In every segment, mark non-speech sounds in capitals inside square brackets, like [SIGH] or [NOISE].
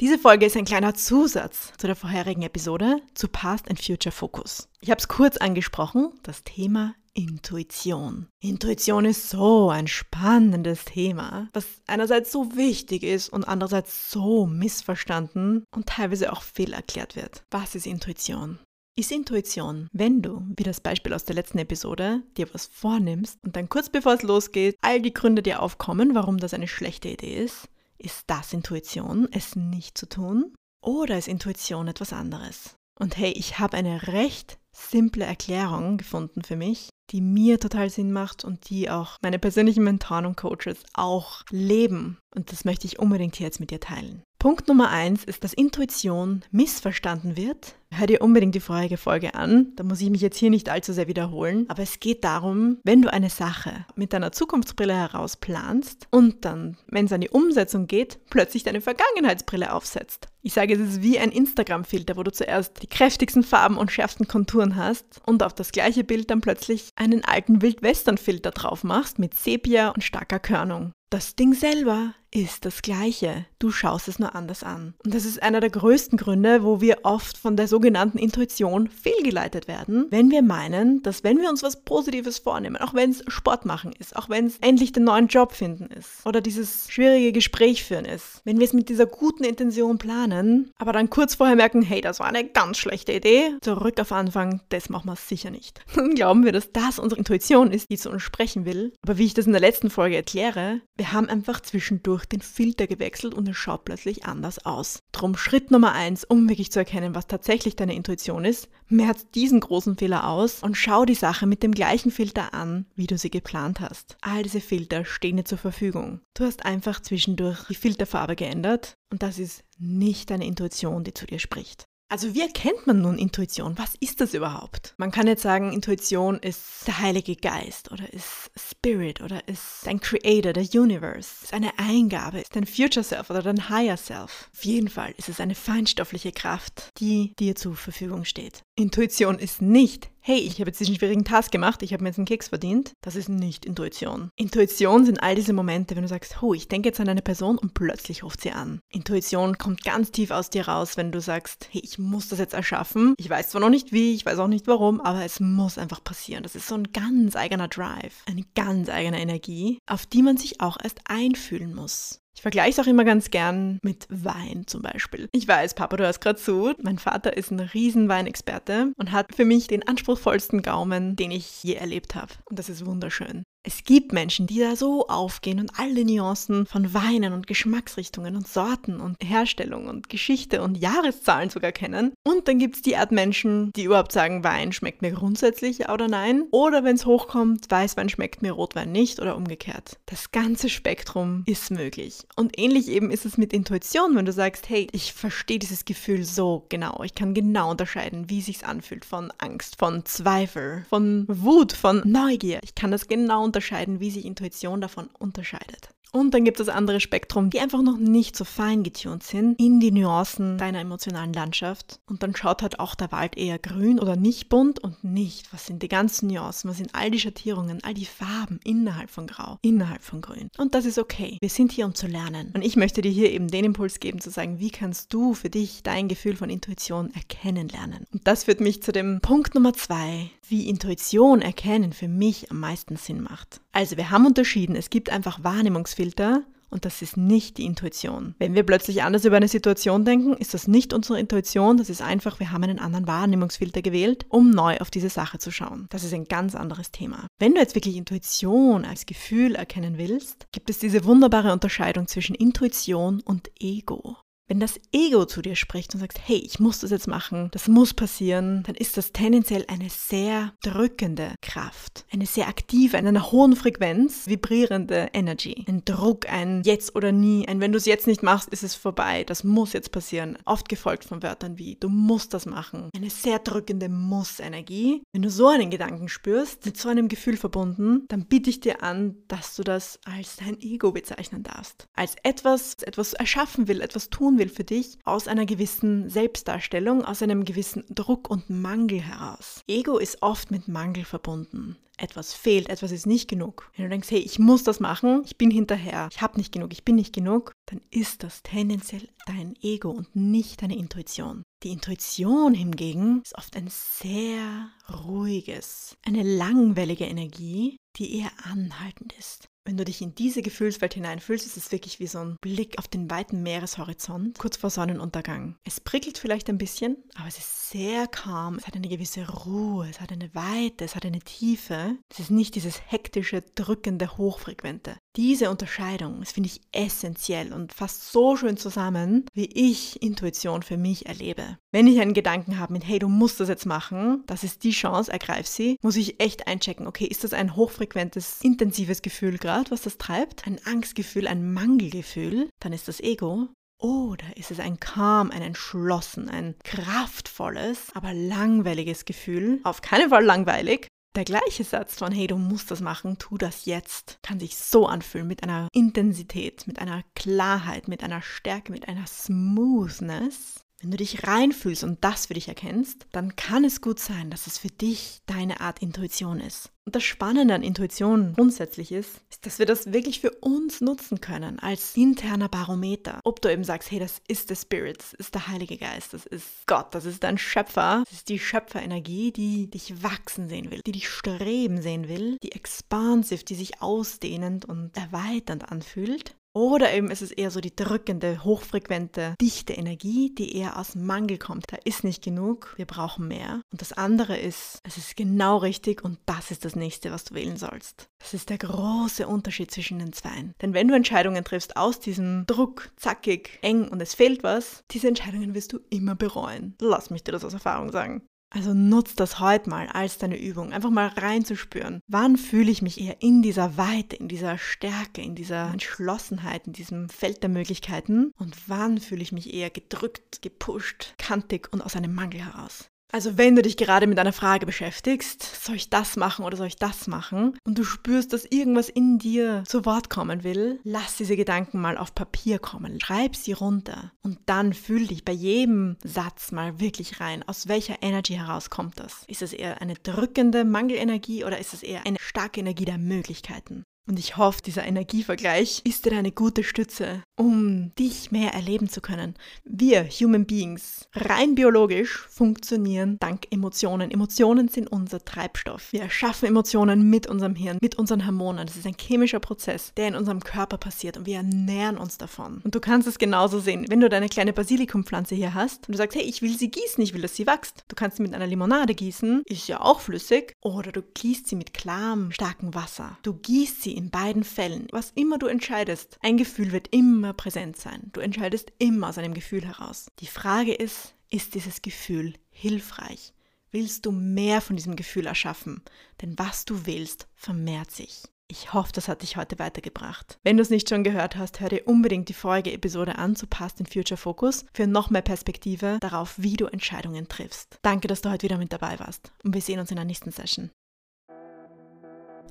Diese Folge ist ein kleiner Zusatz zu der vorherigen Episode zu Past and Future Focus. Ich habe es kurz angesprochen, das Thema Intuition. Intuition ist so ein spannendes Thema, das einerseits so wichtig ist und andererseits so missverstanden und teilweise auch fehl erklärt wird. Was ist Intuition? Ist Intuition, wenn du, wie das Beispiel aus der letzten Episode, dir was vornimmst und dann kurz bevor es losgeht, all die Gründe dir aufkommen, warum das eine schlechte Idee ist, ist das Intuition, es nicht zu tun? Oder ist Intuition etwas anderes? Und hey, ich habe eine recht simple Erklärung gefunden für mich, die mir total Sinn macht und die auch meine persönlichen Mentoren und Coaches auch leben. Und das möchte ich unbedingt hier jetzt mit dir teilen. Punkt Nummer eins ist, dass Intuition missverstanden wird. Hör dir unbedingt die vorherige Folge an. Da muss ich mich jetzt hier nicht allzu sehr wiederholen. Aber es geht darum, wenn du eine Sache mit deiner Zukunftsbrille heraus planst und dann, wenn es an die Umsetzung geht, plötzlich deine Vergangenheitsbrille aufsetzt. Ich sage, es ist wie ein Instagram-Filter, wo du zuerst die kräftigsten Farben und schärfsten Konturen hast und auf das gleiche Bild dann plötzlich einen alten Wildwestern-Filter drauf machst mit Sepia und starker Körnung. Das Ding selber ist das gleiche. Du schaust es nur anders an. Und das ist einer der größten Gründe, wo wir oft von der sogenannten Intuition fehlgeleitet werden, wenn wir meinen, dass wenn wir uns was Positives vornehmen, auch wenn es Sport machen ist, auch wenn es endlich den neuen Job finden ist oder dieses schwierige Gespräch führen ist, wenn wir es mit dieser guten Intention planen, aber dann kurz vorher merken, hey, das war eine ganz schlechte Idee, zurück auf Anfang, das machen wir sicher nicht. [LAUGHS] Dann glauben wir, dass das unsere Intuition ist, die zu uns sprechen will. Aber wie ich das in der letzten Folge erkläre, wir haben einfach zwischendurch den Filter gewechselt und es schaut plötzlich anders aus. Drum Schritt Nummer eins, um wirklich zu erkennen, was tatsächlich deine Intuition ist, merz diesen großen Fehler aus und schau die Sache mit dem gleichen Filter an, wie du sie geplant hast. All diese Filter stehen dir zur Verfügung. Du hast einfach zwischendurch die Filterfarbe geändert und das ist nicht deine Intuition, die zu dir spricht. Also wie erkennt man nun Intuition? Was ist das überhaupt? Man kann jetzt sagen, Intuition ist der Heilige Geist oder ist Spirit oder ist dein Creator, der Universe, ist eine Eingabe, ist dein Future Self oder dein Higher Self. Auf jeden Fall ist es eine feinstoffliche Kraft, die dir zur Verfügung steht. Intuition ist nicht hey, ich habe jetzt diesen schwierigen Task gemacht, ich habe mir jetzt einen Keks verdient, das ist nicht Intuition. Intuition sind all diese Momente, wenn du sagst, oh, ich denke jetzt an eine Person und plötzlich ruft sie an. Intuition kommt ganz tief aus dir raus, wenn du sagst, hey, ich muss das jetzt erschaffen. Ich weiß zwar noch nicht wie, ich weiß auch nicht warum, aber es muss einfach passieren. Das ist so ein ganz eigener Drive, eine ganz eigene Energie, auf die man sich auch erst einfühlen muss. Ich vergleiche es auch immer ganz gern mit Wein zum Beispiel. Ich weiß, Papa, du hörst gerade zu. Mein Vater ist ein Riesenweinexperte und hat für mich den anspruchsvollsten Gaumen, den ich je erlebt habe. Und das ist wunderschön. Es gibt Menschen, die da so aufgehen und alle Nuancen von Weinen und Geschmacksrichtungen und Sorten und Herstellung und Geschichte und Jahreszahlen sogar kennen. Und dann gibt es die Art Menschen, die überhaupt sagen, Wein schmeckt mir grundsätzlich ja oder nein. Oder wenn es hochkommt, Weißwein schmeckt mir Rotwein nicht oder umgekehrt. Das ganze Spektrum ist möglich. Und ähnlich eben ist es mit Intuition, wenn du sagst, hey, ich verstehe dieses Gefühl so genau. Ich kann genau unterscheiden, wie sich's anfühlt von Angst, von Zweifel, von Wut, von Neugier. Ich kann das genau unterscheiden, wie sich Intuition davon unterscheidet. Und dann gibt es das andere Spektrum, die einfach noch nicht so fein getuned sind in die Nuancen deiner emotionalen Landschaft. Und dann schaut halt auch der Wald eher grün oder nicht bunt und nicht, was sind die ganzen Nuancen, was sind all die Schattierungen, all die Farben innerhalb von Grau, innerhalb von Grün. Und das ist okay. Wir sind hier, um zu lernen. Und ich möchte dir hier eben den Impuls geben, zu sagen, wie kannst du für dich dein Gefühl von Intuition erkennen lernen. Und das führt mich zu dem Punkt Nummer zwei, wie Intuition erkennen für mich am meisten Sinn macht. Also wir haben unterschieden, es gibt einfach Wahrnehmungsfilter und das ist nicht die Intuition. Wenn wir plötzlich anders über eine Situation denken, ist das nicht unsere Intuition, das ist einfach, wir haben einen anderen Wahrnehmungsfilter gewählt, um neu auf diese Sache zu schauen. Das ist ein ganz anderes Thema. Wenn du jetzt wirklich Intuition als Gefühl erkennen willst, gibt es diese wunderbare Unterscheidung zwischen Intuition und Ego. Wenn das Ego zu dir spricht und sagt, hey, ich muss das jetzt machen, das muss passieren, dann ist das tendenziell eine sehr drückende Kraft, eine sehr aktive, in einer hohen Frequenz vibrierende Energy. Ein Druck, ein Jetzt oder nie, ein Wenn du es jetzt nicht machst, ist es vorbei, das muss jetzt passieren. Oft gefolgt von Wörtern wie du musst das machen. Eine sehr drückende Muss-Energie. Wenn du so einen Gedanken spürst, mit so einem Gefühl verbunden, dann biete ich dir an, dass du das als dein Ego bezeichnen darfst. Als etwas, etwas erschaffen will, etwas tun will für dich aus einer gewissen Selbstdarstellung, aus einem gewissen Druck und Mangel heraus. Ego ist oft mit Mangel verbunden. Etwas fehlt, etwas ist nicht genug. Wenn du denkst, hey, ich muss das machen, ich bin hinterher, ich habe nicht genug, ich bin nicht genug, dann ist das tendenziell dein Ego und nicht deine Intuition. Die Intuition hingegen ist oft ein sehr ruhiges, eine langwellige Energie, die eher anhaltend ist. Wenn du dich in diese Gefühlswelt hineinfühlst, ist es wirklich wie so ein Blick auf den weiten Meereshorizont, kurz vor Sonnenuntergang. Es prickelt vielleicht ein bisschen, aber es ist sehr calm. Es hat eine gewisse Ruhe, es hat eine Weite, es hat eine Tiefe. Es ist nicht dieses hektische, drückende, hochfrequente. Diese Unterscheidung, das finde ich essentiell und fasst so schön zusammen, wie ich Intuition für mich erlebe. Wenn ich einen Gedanken habe mit, hey, du musst das jetzt machen, das ist die Chance, ergreif sie, muss ich echt einchecken, okay, ist das ein hochfrequentes, intensives Gefühl gerade? Gerade, was das treibt, ein Angstgefühl, ein Mangelgefühl, dann ist das Ego. Oder ist es ein calm, ein entschlossen, ein kraftvolles, aber langweiliges Gefühl? Auf keinen Fall langweilig. Der gleiche Satz von, hey, du musst das machen, tu das jetzt, kann sich so anfühlen mit einer Intensität, mit einer Klarheit, mit einer Stärke, mit einer Smoothness, wenn du dich reinfühlst und das für dich erkennst, dann kann es gut sein, dass es für dich deine Art Intuition ist. Und das Spannende an Intuition grundsätzlich ist, ist, dass wir das wirklich für uns nutzen können als interner Barometer. Ob du eben sagst, hey, das ist der Spirit, das ist der Heilige Geist, das ist Gott, das ist dein Schöpfer, das ist die Schöpferenergie, die dich wachsen sehen will, die dich streben sehen will, die expansiv, die sich ausdehnend und erweiternd anfühlt. Oder eben ist es eher so die drückende, hochfrequente, dichte Energie, die eher aus Mangel kommt. Da ist nicht genug, wir brauchen mehr. Und das andere ist, es ist genau richtig und das ist das nächste, was du wählen sollst. Das ist der große Unterschied zwischen den zweien. Denn wenn du Entscheidungen triffst aus diesem Druck, zackig, eng und es fehlt was, diese Entscheidungen wirst du immer bereuen. Lass mich dir das aus Erfahrung sagen. Also nutz das heute mal als deine Übung, einfach mal reinzuspüren. Wann fühle ich mich eher in dieser Weite, in dieser Stärke, in dieser Entschlossenheit, in diesem Feld der Möglichkeiten? Und wann fühle ich mich eher gedrückt, gepusht, kantig und aus einem Mangel heraus? Also wenn du dich gerade mit einer Frage beschäftigst, soll ich das machen oder soll ich das machen, und du spürst, dass irgendwas in dir zu Wort kommen will, lass diese Gedanken mal auf Papier kommen, schreib sie runter und dann fühl dich bei jedem Satz mal wirklich rein. Aus welcher Energy heraus kommt das? Ist es eher eine drückende Mangelenergie oder ist es eher eine starke Energie der Möglichkeiten? Und ich hoffe, dieser Energievergleich ist dir eine gute Stütze, um dich mehr erleben zu können. Wir, Human Beings, rein biologisch funktionieren dank Emotionen. Emotionen sind unser Treibstoff. Wir erschaffen Emotionen mit unserem Hirn, mit unseren Hormonen. Das ist ein chemischer Prozess, der in unserem Körper passiert und wir ernähren uns davon. Und du kannst es genauso sehen, wenn du deine kleine Basilikumpflanze hier hast und du sagst, hey, ich will sie gießen, ich will, dass sie wächst. Du kannst sie mit einer Limonade gießen, ist ja auch flüssig. Oder du gießt sie mit klarem, starkem Wasser. Du gießt sie in beiden Fällen, was immer du entscheidest, ein Gefühl wird immer präsent sein. Du entscheidest immer aus einem Gefühl heraus. Die Frage ist, ist dieses Gefühl hilfreich? Willst du mehr von diesem Gefühl erschaffen? Denn was du willst, vermehrt sich. Ich hoffe, das hat dich heute weitergebracht. Wenn du es nicht schon gehört hast, hör dir unbedingt die vorige Episode an zu Past in Future Focus für noch mehr Perspektive darauf, wie du Entscheidungen triffst. Danke, dass du heute wieder mit dabei warst und wir sehen uns in der nächsten Session.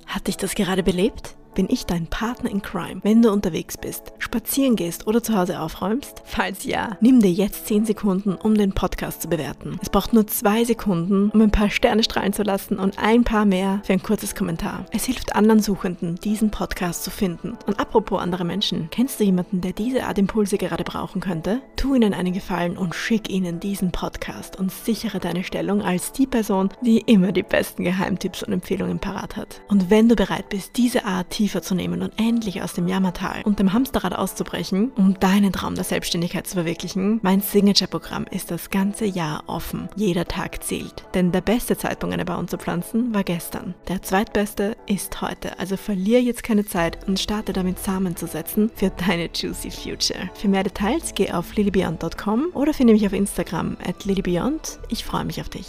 Hat dich das gerade belebt? Bin ich dein Partner in Crime, wenn du unterwegs bist, spazieren gehst oder zu Hause aufräumst? Falls ja, nimm dir jetzt 10 Sekunden, um den Podcast zu bewerten. Es braucht nur 2 Sekunden, um ein paar Sterne strahlen zu lassen und ein paar mehr für ein kurzes Kommentar. Es hilft anderen Suchenden, diesen Podcast zu finden. Und apropos andere Menschen, kennst du jemanden, der diese Art Impulse gerade brauchen könnte? Tu ihnen einen Gefallen und schick ihnen diesen Podcast und sichere deine Stellung als die Person, die immer die besten Geheimtipps und Empfehlungen parat hat. Und wenn du bereit bist, diese Art tiefer zu nehmen und endlich aus dem Jammertal und dem Hamsterrad auszubrechen, um deinen Traum der Selbstständigkeit zu verwirklichen, mein Signature-Programm ist das ganze Jahr offen. Jeder Tag zählt. Denn der beste Zeitpunkt, eine Baum zu pflanzen, war gestern. Der zweitbeste ist heute. Also verliere jetzt keine Zeit und starte damit Samen zu setzen für deine Juicy Future. Für mehr Details geh auf lilybeyond.com oder finde mich auf Instagram at lilybeyond. Ich freue mich auf dich.